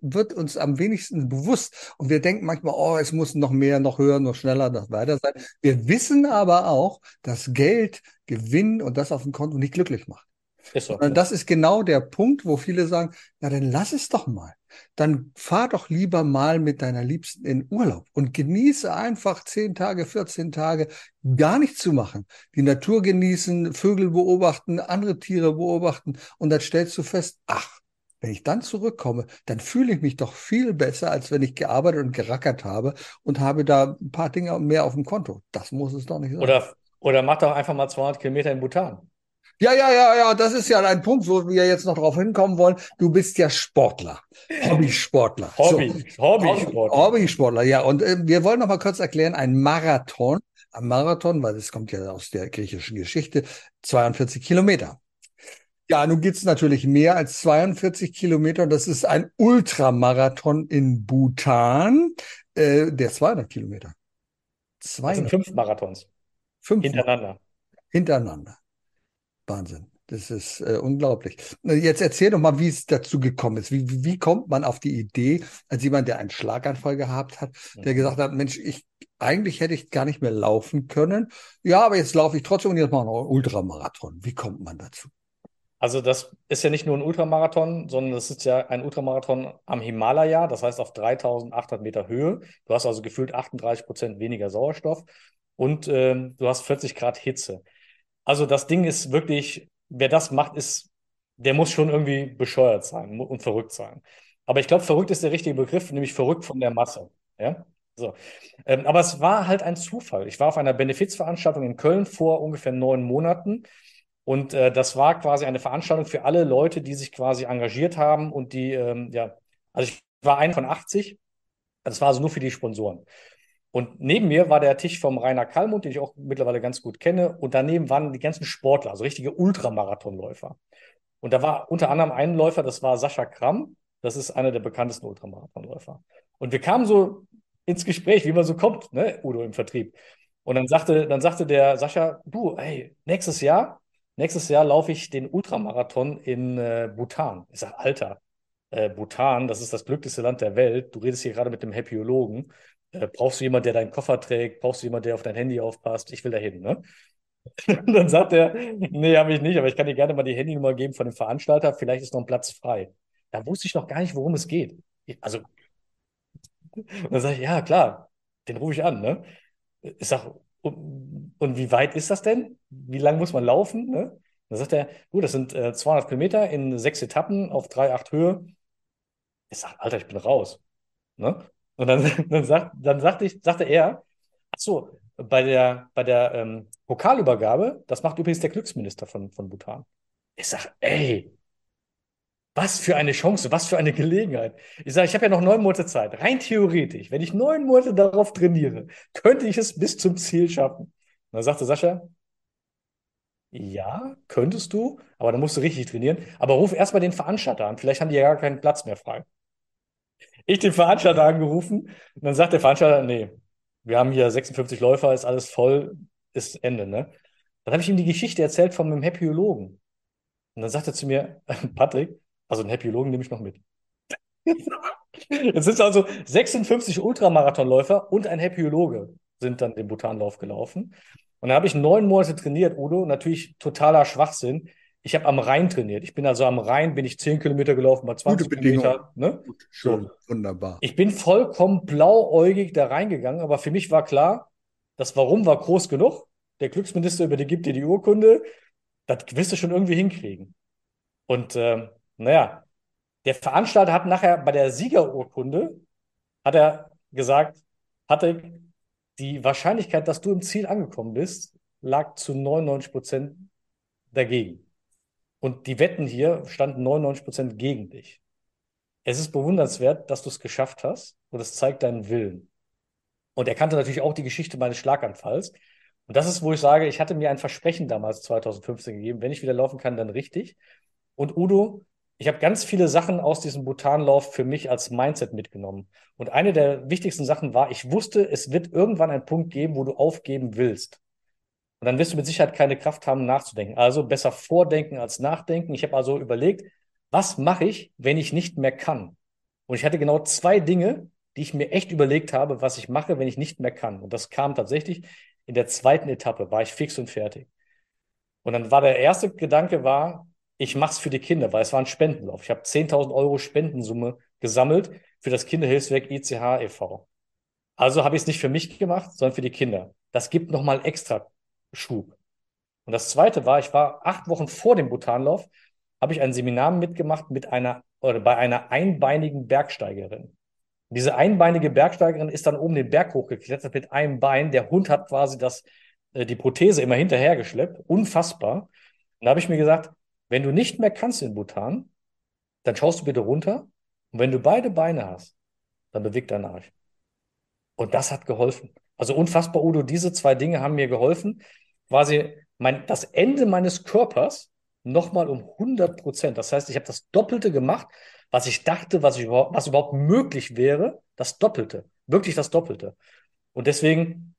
wird uns am wenigsten bewusst. Und wir denken manchmal, oh, es muss noch mehr, noch höher, noch schneller, noch weiter sein. Wir wissen aber auch, dass Geld, Gewinn und das auf dem Konto nicht glücklich macht. Ist. Und das ist genau der Punkt, wo viele sagen, ja, dann lass es doch mal. Dann fahr doch lieber mal mit deiner Liebsten in Urlaub und genieße einfach zehn Tage, 14 Tage gar nichts zu machen. Die Natur genießen, Vögel beobachten, andere Tiere beobachten und dann stellst du fest, ach, wenn ich dann zurückkomme, dann fühle ich mich doch viel besser, als wenn ich gearbeitet und gerackert habe und habe da ein paar Dinge mehr auf dem Konto. Das muss es doch nicht sein. Oder, oder mach doch einfach mal 200 Kilometer in Bhutan. Ja, ja, ja, ja, das ist ja ein Punkt, wo wir jetzt noch drauf hinkommen wollen. Du bist ja Sportler, Hobbysportler. Hobby, so. Hobbysportler. Hobbysportler, ja. Und äh, wir wollen noch mal kurz erklären, ein Marathon, ein Marathon, weil das kommt ja aus der griechischen Geschichte, 42 Kilometer. Ja, nun gibt's natürlich mehr als 42 Kilometer. Das ist ein Ultramarathon in Bhutan, äh, der 200 Kilometer. 200. Das sind fünf Marathons. Fünf hintereinander. Hintereinander. Wahnsinn. Das ist äh, unglaublich. Jetzt erzähl doch mal, wie es dazu gekommen ist. Wie, wie kommt man auf die Idee, als jemand, der einen Schlaganfall gehabt hat, der gesagt hat, Mensch, ich eigentlich hätte ich gar nicht mehr laufen können. Ja, aber jetzt laufe ich trotzdem und jetzt mache ich noch einen Ultramarathon. Wie kommt man dazu? Also das ist ja nicht nur ein Ultramarathon, sondern das ist ja ein Ultramarathon am Himalaya, das heißt auf 3800 Meter Höhe. Du hast also gefühlt 38 Prozent weniger Sauerstoff und ähm, du hast 40 Grad Hitze. Also das Ding ist wirklich, wer das macht, ist, der muss schon irgendwie bescheuert sein und verrückt sein. Aber ich glaube, verrückt ist der richtige Begriff, nämlich verrückt von der Masse. Ja? So. Ähm, aber es war halt ein Zufall. Ich war auf einer Benefizveranstaltung in Köln vor ungefähr neun Monaten. Und äh, das war quasi eine Veranstaltung für alle Leute, die sich quasi engagiert haben und die, ähm, ja, also ich war einer von 80. Das war also nur für die Sponsoren. Und neben mir war der Tisch vom Rainer Kallmund, den ich auch mittlerweile ganz gut kenne. Und daneben waren die ganzen Sportler, also richtige Ultramarathonläufer. Und da war unter anderem ein Läufer, das war Sascha Kramm. Das ist einer der bekanntesten Ultramarathonläufer. Und wir kamen so ins Gespräch, wie man so kommt, ne, Udo im Vertrieb. Und dann sagte, dann sagte der Sascha, du, ey, nächstes Jahr, nächstes Jahr laufe ich den Ultramarathon in äh, Bhutan. Ich sage, Alter, äh, Bhutan, das ist das glücklichste Land der Welt. Du redest hier gerade mit dem Happyologen. Äh, brauchst du jemanden, der deinen Koffer trägt? Brauchst du jemanden, der auf dein Handy aufpasst? Ich will dahin, ne? (laughs) dann sagt er, nee, habe ich nicht, aber ich kann dir gerne mal die Handynummer geben von dem Veranstalter. Vielleicht ist noch ein Platz frei. Da wusste ich noch gar nicht, worum es geht. Also, (laughs) dann sage ich, ja, klar, den rufe ich an, ne? Ich sage, und, und, wie weit ist das denn? Wie lang muss man laufen? Ne? Dann sagt er, gut, das sind äh, 200 Kilometer in sechs Etappen auf 3,8 Höhe. Ich sage, Alter, ich bin raus. Ne? Und dann, (laughs) dann, sagt, dann sagte, ich, sagte er, ach so, bei der, bei der ähm, Pokalübergabe, das macht übrigens der Glücksminister von, von Bhutan. Ich sage, ey, was für eine Chance, was für eine Gelegenheit. Ich sage, ich habe ja noch neun Monate Zeit. Rein theoretisch, wenn ich neun Monate darauf trainiere, könnte ich es bis zum Ziel schaffen. Und dann sagte Sascha, ja, könntest du, aber dann musst du richtig trainieren. Aber ruf erstmal den Veranstalter an. Vielleicht haben die ja gar keinen Platz mehr frei. Ich den Veranstalter angerufen und dann sagt der Veranstalter, nee, wir haben hier 56 Läufer, ist alles voll, ist Ende, ne? Dann habe ich ihm die Geschichte erzählt von meinem Happyologen. Und dann sagt er zu mir, (laughs) Patrick, also einen Happyologen nehme ich noch mit. Jetzt sind also 56 Ultramarathonläufer und ein Happyologe sind dann den Bhutanlauf gelaufen. Und da habe ich neun Monate trainiert, Udo. Natürlich totaler Schwachsinn. Ich habe am Rhein trainiert. Ich bin also am Rhein, bin ich 10 Kilometer gelaufen, mal 20 Gute Kilometer. Ne? Gut, schön, so. wunderbar. Ich bin vollkommen blauäugig da reingegangen, aber für mich war klar, das Warum war groß genug. Der Glücksminister über die gibt dir die Urkunde. Das wirst du schon irgendwie hinkriegen. Und äh, naja, der Veranstalter hat nachher bei der Siegerurkunde, hat er gesagt, hatte die Wahrscheinlichkeit, dass du im Ziel angekommen bist, lag zu 99 Prozent dagegen. Und die Wetten hier standen 99 Prozent gegen dich. Es ist bewundernswert, dass du es geschafft hast und es zeigt deinen Willen. Und er kannte natürlich auch die Geschichte meines Schlaganfalls. Und das ist, wo ich sage, ich hatte mir ein Versprechen damals 2015 gegeben, wenn ich wieder laufen kann, dann richtig. Und Udo, ich habe ganz viele Sachen aus diesem Bhutanlauf für mich als Mindset mitgenommen. Und eine der wichtigsten Sachen war, ich wusste, es wird irgendwann einen Punkt geben, wo du aufgeben willst. Und dann wirst du mit Sicherheit keine Kraft haben, nachzudenken. Also besser vordenken als nachdenken. Ich habe also überlegt, was mache ich, wenn ich nicht mehr kann? Und ich hatte genau zwei Dinge, die ich mir echt überlegt habe, was ich mache, wenn ich nicht mehr kann. Und das kam tatsächlich in der zweiten Etappe, war ich fix und fertig. Und dann war der erste Gedanke war, ich mache es für die Kinder, weil es war ein Spendenlauf. Ich habe 10.000 Euro Spendensumme gesammelt für das Kinderhilfswerk ICH e.V. Also habe ich es nicht für mich gemacht, sondern für die Kinder. Das gibt nochmal extra Schub. Und das zweite war, ich war acht Wochen vor dem Bhutanlauf, habe ich ein Seminar mitgemacht mit einer oder bei einer einbeinigen Bergsteigerin. diese einbeinige Bergsteigerin ist dann oben den Berg hochgeklettert mit einem Bein. Der Hund hat quasi das, äh, die Prothese immer hinterhergeschleppt. Unfassbar. Und da habe ich mir gesagt, wenn du nicht mehr kannst in Bhutan, dann schaust du bitte runter. Und wenn du beide Beine hast, dann beweg deinen Arsch. Und das hat geholfen. Also unfassbar, Udo, diese zwei Dinge haben mir geholfen, quasi mein, das Ende meines Körpers nochmal um 100 Prozent. Das heißt, ich habe das Doppelte gemacht, was ich dachte, was, ich was überhaupt möglich wäre, das Doppelte. Wirklich das Doppelte. Und deswegen,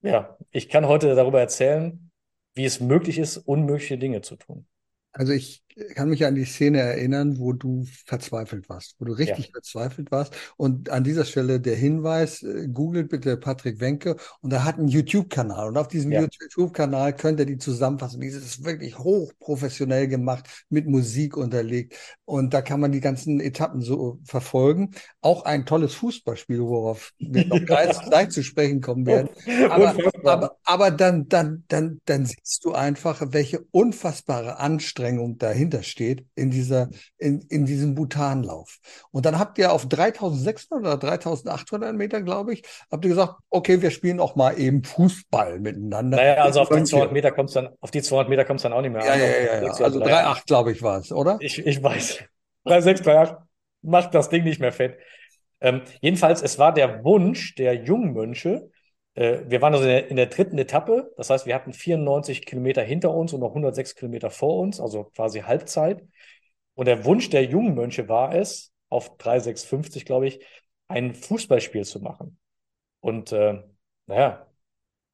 ja, ich kann heute darüber erzählen, wie es möglich ist, unmögliche Dinge zu tun. Also ich kann mich an die Szene erinnern, wo du verzweifelt warst, wo du richtig ja. verzweifelt warst. Und an dieser Stelle der Hinweis, äh, googelt bitte Patrick Wenke und er hat einen YouTube-Kanal. Und auf diesem ja. YouTube-Kanal könnt ihr die zusammenfassen. Dieses ist wirklich hochprofessionell gemacht, mit Musik unterlegt. Und da kann man die ganzen Etappen so verfolgen. Auch ein tolles Fußballspiel, worauf wir noch (laughs) gleich, gleich zu sprechen kommen werden. Aber, aber, aber dann, dann, dann, dann siehst du einfach, welche unfassbare Anstrengung dahinter dahinter steht in dieser, in, in diesem Bhutanlauf. Und dann habt ihr auf 3600 oder 3800 Meter, glaube ich, habt ihr gesagt, okay, wir spielen auch mal eben Fußball miteinander. Naja, also auf die 200 Meter kommst dann, auf die 200 Meter kommst dann auch nicht mehr ja, an. Ja, ja, ja. Also 3,8, glaube ich, war es, oder? Ich, ich weiß. 3,6, 3,8 macht das Ding nicht mehr fett. Ähm, jedenfalls, es war der Wunsch der Jungmönche, äh, wir waren also in der, in der, dritten Etappe, das heißt, wir hatten 94 Kilometer hinter uns und noch 106 Kilometer vor uns, also quasi Halbzeit. Und der Wunsch der jungen Mönche war es, auf 3,650, glaube ich, ein Fußballspiel zu machen. Und äh, naja,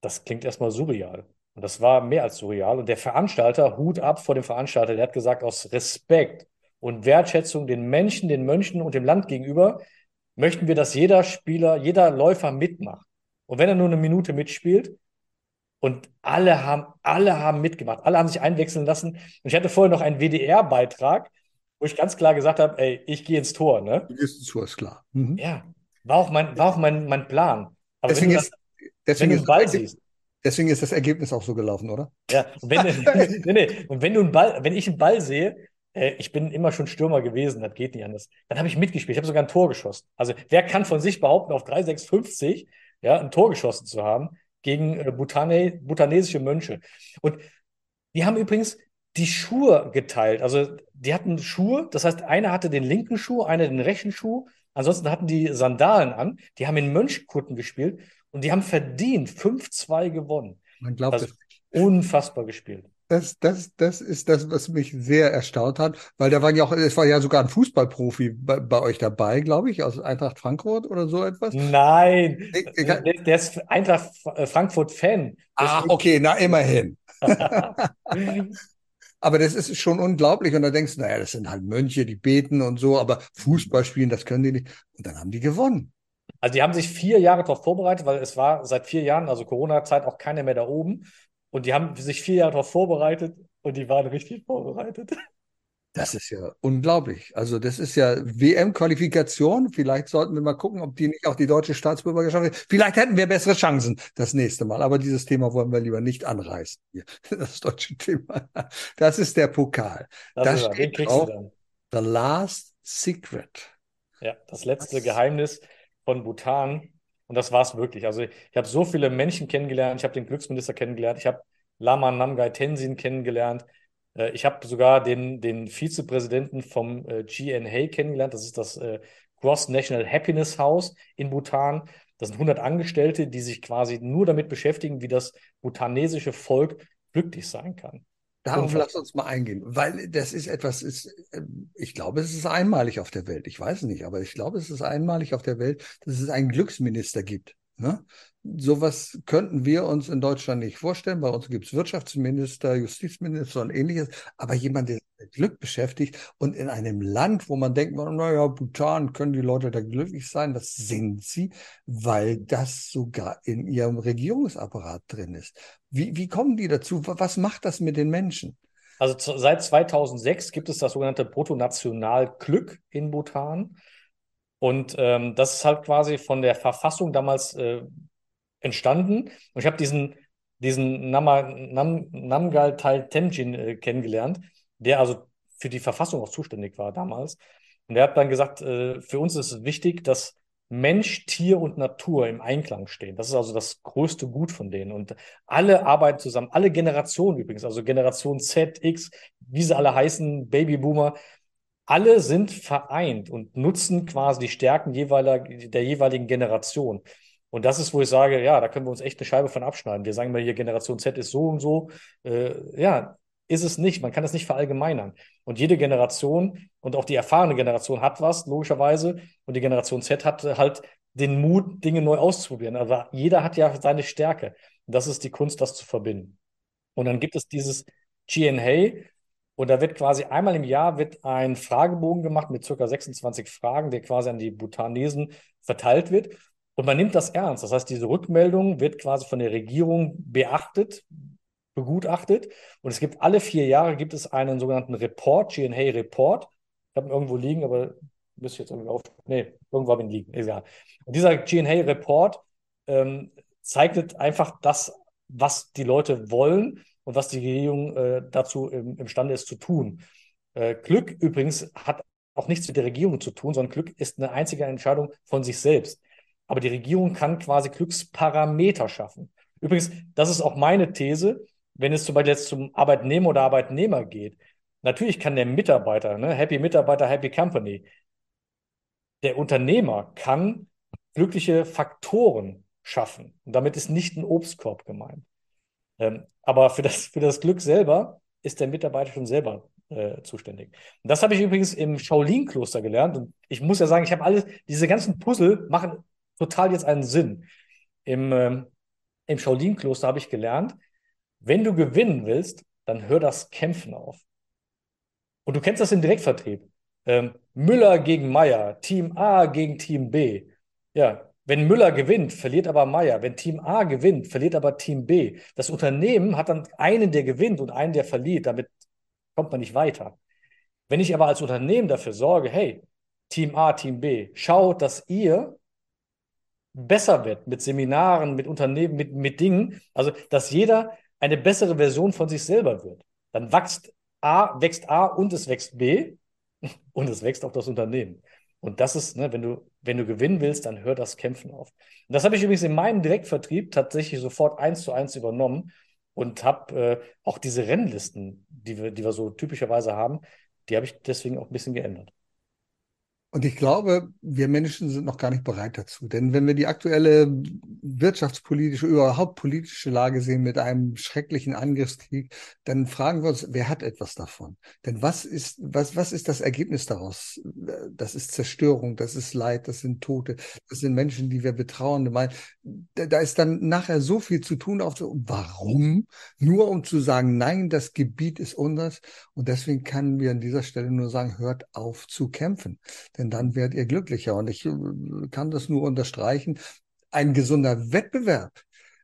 das klingt erstmal surreal. Und das war mehr als surreal. Und der Veranstalter, Hut ab vor dem Veranstalter, der hat gesagt, aus Respekt und Wertschätzung den Menschen, den Mönchen und dem Land gegenüber, möchten wir, dass jeder Spieler, jeder Läufer mitmacht. Und wenn er nur eine Minute mitspielt, und alle haben, alle haben mitgemacht, alle haben sich einwechseln lassen. Und ich hatte vorher noch einen WDR-Beitrag, wo ich ganz klar gesagt habe, ey, ich gehe ins Tor. Ne? Du gehst ins Tor, ist klar. Mhm. Ja, war auch mein, war auch mein, mein Plan. Aber deswegen wenn du, ist, deswegen wenn du einen Ball siehst. Deswegen ist das Ergebnis auch so gelaufen, oder? Ja, und wenn, (laughs) (laughs) nee, nee, und wenn du einen Ball, wenn ich einen Ball sehe, äh, ich bin immer schon Stürmer gewesen, das geht nicht anders. Dann habe ich mitgespielt, ich habe sogar ein Tor geschossen. Also wer kann von sich behaupten, auf 3,650 ja, ein Tor geschossen zu haben? gegen äh, Bhutane, bhutanesische Mönche. Und die haben übrigens die Schuhe geteilt. Also die hatten Schuhe, das heißt, einer hatte den linken Schuh, einer den rechten Schuh. Ansonsten hatten die Sandalen an. Die haben in Mönchkutten gespielt und die haben verdient 5-2 gewonnen. Man glaubt also, es. Unfassbar gespielt. Das, das, das ist das, was mich sehr erstaunt hat, weil da waren ja auch, es war ja sogar ein Fußballprofi bei, bei euch dabei, glaube ich, aus Eintracht Frankfurt oder so etwas. Nein, der, der ist Eintracht äh, Frankfurt-Fan. Ah, okay, na immerhin. (laughs) (laughs) aber das ist schon unglaublich und da denkst du, naja, das sind halt Mönche, die beten und so, aber Fußball spielen, das können die nicht. Und dann haben die gewonnen. Also die haben sich vier Jahre darauf vorbereitet, weil es war seit vier Jahren, also Corona-Zeit, auch keiner mehr da oben. Und die haben sich vier Jahre darauf vorbereitet und die waren richtig vorbereitet. Das ist ja unglaublich. Also das ist ja WM-Qualifikation. Vielleicht sollten wir mal gucken, ob die nicht auch die deutsche Staatsbürgerschaft. Vielleicht hätten wir bessere Chancen das nächste Mal. Aber dieses Thema wollen wir lieber nicht anreißen. (laughs) Das deutsche Thema. Das ist der Pokal. Das da steht drauf, The Last Secret. Ja, das letzte das... Geheimnis von Bhutan. Und das war es wirklich. Also ich, habe so viele Menschen kennengelernt, ich habe den Glücksminister kennengelernt, ich habe Lama Namgai Tenzin kennengelernt, äh, ich habe sogar den, den Vizepräsidenten vom äh, GNH kennengelernt, das ist das äh, Cross National Happiness House in Bhutan. Das sind 100 Angestellte, die sich quasi nur damit beschäftigen, wie das bhutanesische Volk glücklich sein kann. Darauf lass uns mal eingehen, weil das ist etwas, ist, ähm, ich glaube, es ist einmalig auf der Welt. Ich weiß es nicht, aber ich glaube, es ist einmalig auf der Welt, dass es einen Glücksminister gibt. Ne? Sowas könnten wir uns in Deutschland nicht vorstellen. Bei uns gibt es Wirtschaftsminister, Justizminister und ähnliches. Aber jemand, der mit Glück beschäftigt und in einem Land, wo man denkt, naja, Bhutan, können die Leute da glücklich sein? Das sind sie, weil das sogar in ihrem Regierungsapparat drin ist. Wie, wie kommen die dazu? Was macht das mit den Menschen? Also seit 2006 gibt es das sogenannte Bruttonationalglück in Bhutan. Und ähm, das ist halt quasi von der Verfassung damals äh, entstanden. Und ich habe diesen, diesen Nama, Nam, Namgal Tai Temjin äh, kennengelernt, der also für die Verfassung auch zuständig war damals. Und er hat dann gesagt, äh, für uns ist es wichtig, dass Mensch, Tier und Natur im Einklang stehen. Das ist also das größte Gut von denen. Und alle arbeiten zusammen, alle Generationen übrigens, also Generation Z, X, wie sie alle heißen, Babyboomer, alle sind vereint und nutzen quasi die Stärken jeweiliger, der jeweiligen Generation. Und das ist, wo ich sage, ja, da können wir uns echt eine Scheibe von abschneiden. Wir sagen mal hier, Generation Z ist so und so. Äh, ja, ist es nicht. Man kann das nicht verallgemeinern. Und jede Generation und auch die erfahrene Generation hat was, logischerweise. Und die Generation Z hat halt den Mut, Dinge neu auszuprobieren. Aber jeder hat ja seine Stärke. Und das ist die Kunst, das zu verbinden. Und dann gibt es dieses GNH, und da wird quasi einmal im Jahr wird ein Fragebogen gemacht mit circa 26 Fragen, der quasi an die Bhutanesen verteilt wird. Und man nimmt das ernst. Das heißt, diese Rückmeldung wird quasi von der Regierung beachtet, begutachtet. Und es gibt alle vier Jahre gibt es einen sogenannten Report, GNH Report. Ich habe ihn irgendwo liegen, aber müsste jetzt irgendwie auf. Nee, irgendwo habe ich ihn liegen. Egal. Und dieser GNH Report ähm, zeichnet einfach das, was die Leute wollen und was die Regierung äh, dazu im, imstande ist zu tun. Äh, Glück übrigens hat auch nichts mit der Regierung zu tun, sondern Glück ist eine einzige Entscheidung von sich selbst. Aber die Regierung kann quasi Glücksparameter schaffen. Übrigens, das ist auch meine These, wenn es zum Beispiel jetzt zum Arbeitnehmer oder Arbeitnehmer geht. Natürlich kann der Mitarbeiter, ne, Happy Mitarbeiter, Happy Company, der Unternehmer kann glückliche Faktoren schaffen. Und damit ist nicht ein Obstkorb gemeint. Ähm, aber für das, für das Glück selber ist der Mitarbeiter schon selber äh, zuständig. Und das habe ich übrigens im Shaolin-Kloster gelernt. Und ich muss ja sagen, ich habe alles, diese ganzen Puzzle machen total jetzt einen Sinn. im, ähm, im Shaolin-Kloster habe ich gelernt, wenn du gewinnen willst, dann hör das Kämpfen auf. Und du kennst das im Direktvertrieb. Ähm, Müller gegen Meier, Team A gegen Team B. Ja, wenn Müller gewinnt, verliert aber Meier. Wenn Team A gewinnt, verliert aber Team B. Das Unternehmen hat dann einen, der gewinnt und einen, der verliert. Damit kommt man nicht weiter. Wenn ich aber als Unternehmen dafür sorge, hey, Team A, Team B, schaut, dass ihr besser wird mit Seminaren, mit Unternehmen, mit, mit Dingen, also dass jeder eine bessere Version von sich selber wird. Dann wächst A, wächst A und es wächst B (laughs) und es wächst auch das Unternehmen. Und das ist, ne, wenn du, wenn du gewinnen willst, dann hör das Kämpfen auf. Und das habe ich übrigens in meinem Direktvertrieb tatsächlich sofort eins zu eins übernommen und habe äh, auch diese Rennlisten, die wir, die wir so typischerweise haben, die habe ich deswegen auch ein bisschen geändert. Und ich glaube, wir Menschen sind noch gar nicht bereit dazu. Denn wenn wir die aktuelle wirtschaftspolitische, überhaupt politische Lage sehen mit einem schrecklichen Angriffskrieg, dann fragen wir uns, wer hat etwas davon? Denn was ist, was, was ist das Ergebnis daraus? Das ist Zerstörung, das ist Leid, das sind Tote, das sind Menschen, die wir betrauern. Da, da ist dann nachher so viel zu tun. Auch so, warum? Nur um zu sagen, nein, das Gebiet ist unseres. Und deswegen können wir an dieser Stelle nur sagen, hört auf zu kämpfen. Denn denn dann werdet ihr glücklicher. Und ich äh, kann das nur unterstreichen. Ein gesunder Wettbewerb,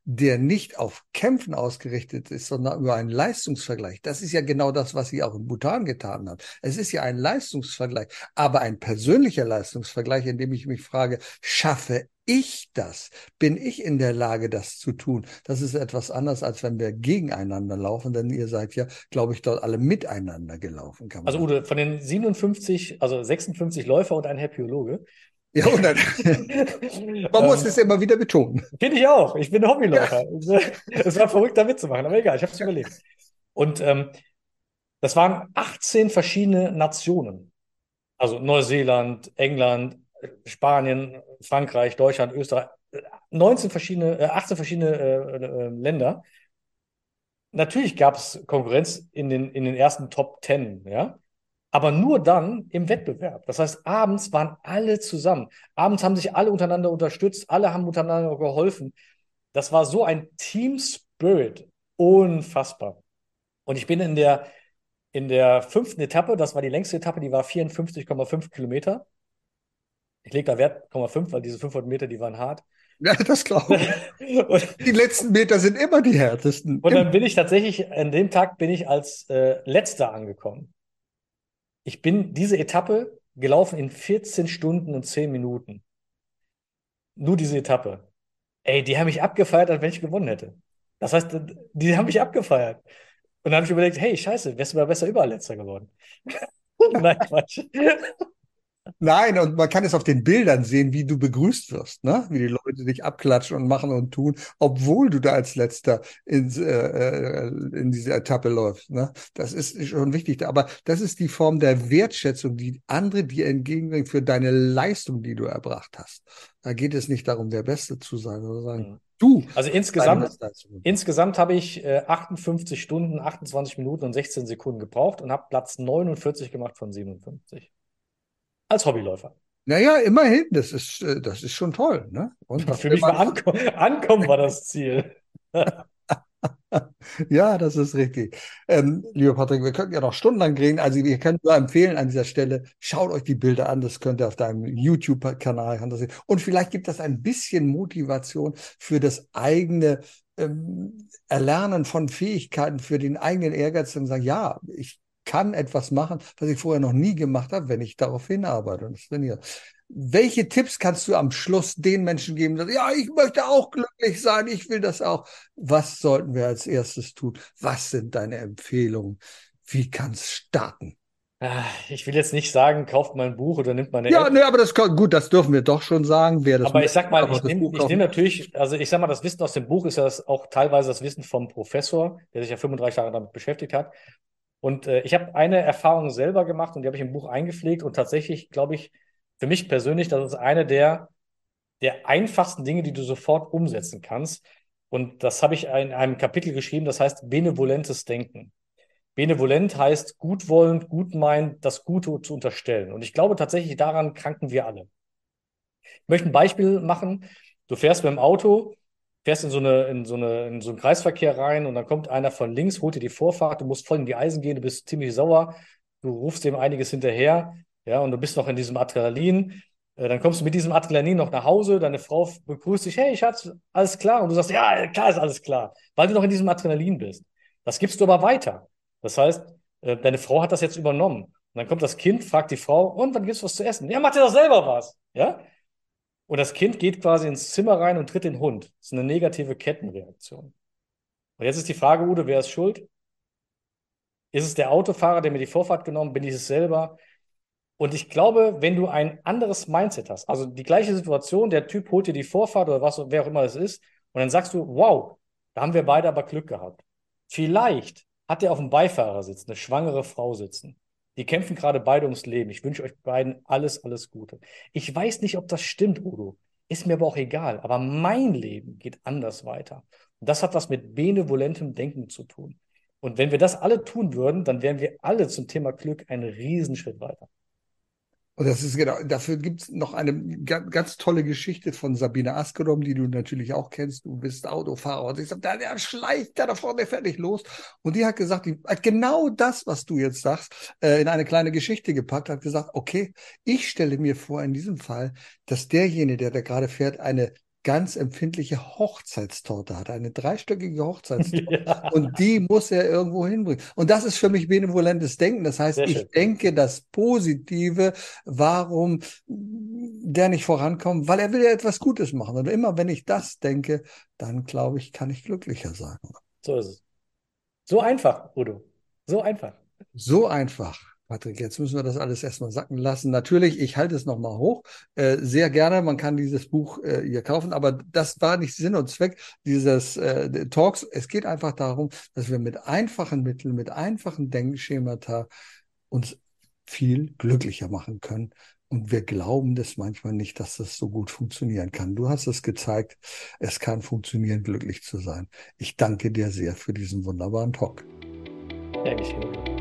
der nicht auf Kämpfen ausgerichtet ist, sondern über einen Leistungsvergleich. Das ist ja genau das, was sie auch in Bhutan getan hat. Es ist ja ein Leistungsvergleich, aber ein persönlicher Leistungsvergleich, in dem ich mich frage, schaffe ich das? Bin ich in der Lage, das zu tun? Das ist etwas anders, als wenn wir gegeneinander laufen, denn ihr seid ja, glaube ich, dort alle miteinander gelaufen. also Ude, von den 57, also 56 Läufer und ein Herpiologe. Ja, und dann, (laughs) man muss ähm, es immer wieder betonen. Finde ich auch. Ich bin Hobbyläufer. Ja. Es war verrückt, da mitzumachen, aber egal, ich habe es überlebt. Und ähm, das waren 18 verschiedene Nationen. Also Neuseeland, England, Spanien, Frankreich, Deutschland, Österreich, 19 verschiedene, äh, 18 verschiedene äh, äh, Länder. Natürlich gab es Konkurrenz in den, in den ersten Top 10, ja. Aber nur dann im Wettbewerb. Das heißt, abends waren alle zusammen. Abends haben sich alle untereinander unterstützt, alle haben untereinander geholfen. Das war so ein Team Spirit. Unfassbar. Und ich bin in der, in der fünften Etappe, das war die längste Etappe, die war 54,5 Kilometer. Ich lege da Wert 0,5, weil diese 500 Meter, die waren hart. Ja, das glaube ich. (laughs) die letzten Meter sind immer die härtesten. Und dann bin ich tatsächlich, an dem Tag bin ich als äh, letzter angekommen. Ich bin diese Etappe gelaufen in 14 Stunden und 10 Minuten. Nur diese Etappe. Ey, die haben mich abgefeiert, als wenn ich gewonnen hätte. Das heißt, die haben mich abgefeiert. Und dann habe ich überlegt, hey, scheiße, wärst du mal besser überall letzter geworden. (laughs) Nein, Quatsch. Nein, und man kann es auf den Bildern sehen, wie du begrüßt wirst, ne? wie die Leute dich abklatschen und machen und tun, obwohl du da als Letzter ins, äh, äh, in diese Etappe läufst. Ne? Das ist schon wichtig. Aber das ist die Form der Wertschätzung, die andere dir entgegenbringen für deine Leistung, die du erbracht hast. Da geht es nicht darum, der Beste zu sein, sondern sagen, mhm. du. Also insgesamt, insgesamt habe ich äh, 58 Stunden, 28 Minuten und 16 Sekunden gebraucht und habe Platz 49 gemacht von 57 als Hobbyläufer. Naja, immerhin, das ist, äh, das ist schon toll. Ne? Und Für mich war anko ankommen war das Ziel. (laughs) ja, das ist richtig. Ähm, lieber Patrick, wir könnten ja noch stundenlang reden. Also wir können nur empfehlen an dieser Stelle, schaut euch die Bilder an. Das könnt ihr auf deinem YouTube-Kanal sehen. Und vielleicht gibt das ein bisschen Motivation für das eigene ähm, Erlernen von Fähigkeiten, für den eigenen Ehrgeiz und sagen, ja, ich kann etwas machen, was ich vorher noch nie gemacht habe, wenn ich darauf hinarbeite und trainiere. Welche Tipps kannst du am Schluss den Menschen geben, dass, ja, ich möchte auch glücklich sein, ich will das auch. Was sollten wir als erstes tun? Was sind deine Empfehlungen? Wie kann es starten? Ah, ich will jetzt nicht sagen, kauft mal ein Buch oder nimmt mal eine Ja, App. nee, aber das gut, das dürfen wir doch schon sagen. Wer das aber ich sag mal, ich nehme nehm natürlich, also ich sag mal, das Wissen aus dem Buch ist ja auch teilweise das Wissen vom Professor, der sich ja 35 Jahre damit beschäftigt hat. Und äh, ich habe eine Erfahrung selber gemacht und die habe ich im Buch eingepflegt und tatsächlich glaube ich, für mich persönlich, das ist eine der, der einfachsten Dinge, die du sofort umsetzen kannst. Und das habe ich in einem Kapitel geschrieben, das heißt benevolentes Denken. Benevolent heißt gutwollend, gutmeinend, das Gute zu unterstellen. Und ich glaube tatsächlich, daran kranken wir alle. Ich möchte ein Beispiel machen. Du fährst mit dem Auto fährst in so eine, in so eine, in so einen Kreisverkehr rein und dann kommt einer von links, holt dir die Vorfahrt, du musst voll in die Eisen gehen, du bist ziemlich sauer, du rufst dem einiges hinterher, ja, und du bist noch in diesem Adrenalin. Äh, dann kommst du mit diesem Adrenalin noch nach Hause, deine Frau begrüßt dich, hey, Schatz, alles klar. Und du sagst, ja, klar ist alles klar, weil du noch in diesem Adrenalin bist. Das gibst du aber weiter. Das heißt, äh, deine Frau hat das jetzt übernommen. Und dann kommt das Kind, fragt die Frau, und wann gibt's was zu essen? Ja, mach dir doch selber was. Ja? Und das Kind geht quasi ins Zimmer rein und tritt den Hund. Das ist eine negative Kettenreaktion. Und jetzt ist die Frage, Ude, wer ist schuld? Ist es der Autofahrer, der mir die Vorfahrt genommen? Bin ich es selber? Und ich glaube, wenn du ein anderes Mindset hast, also die gleiche Situation, der Typ holt dir die Vorfahrt oder was, wer auch immer es ist, und dann sagst du, wow, da haben wir beide aber Glück gehabt. Vielleicht hat er auf dem Beifahrersitz eine schwangere Frau sitzen. Die kämpfen gerade beide ums Leben. Ich wünsche euch beiden alles, alles Gute. Ich weiß nicht, ob das stimmt, Udo. Ist mir aber auch egal. Aber mein Leben geht anders weiter. Und das hat was mit benevolentem Denken zu tun. Und wenn wir das alle tun würden, dann wären wir alle zum Thema Glück einen Riesenschritt weiter. Und das ist genau, dafür gibt es noch eine ganz tolle Geschichte von Sabine Askedom, die du natürlich auch kennst. Du bist Autofahrer. Und ich sage, der, der schleicht da vorne fertig los. Und die hat gesagt, die hat genau das, was du jetzt sagst, äh, in eine kleine Geschichte gepackt, hat gesagt, okay, ich stelle mir vor in diesem Fall, dass derjenige, der da gerade fährt, eine ganz empfindliche Hochzeitstorte hat, eine dreistöckige (laughs) Hochzeitstorte. Ja. Und die muss er irgendwo hinbringen. Und das ist für mich benevolentes Denken. Das heißt, ich denke das Positive, warum der nicht vorankommt, weil er will ja etwas Gutes machen. Und immer wenn ich das denke, dann glaube ich, kann ich glücklicher sein. So ist es. So einfach, Udo. So einfach. So einfach. Patrick, jetzt müssen wir das alles erstmal sacken lassen. Natürlich, ich halte es nochmal hoch. Äh, sehr gerne, man kann dieses Buch äh, hier kaufen, aber das war nicht Sinn und Zweck dieses äh, Talks. Es geht einfach darum, dass wir mit einfachen Mitteln, mit einfachen Denkschemata uns viel glücklicher machen können. Und wir glauben das manchmal nicht, dass das so gut funktionieren kann. Du hast es gezeigt, es kann funktionieren, glücklich zu sein. Ich danke dir sehr für diesen wunderbaren Talk. Dankeschön.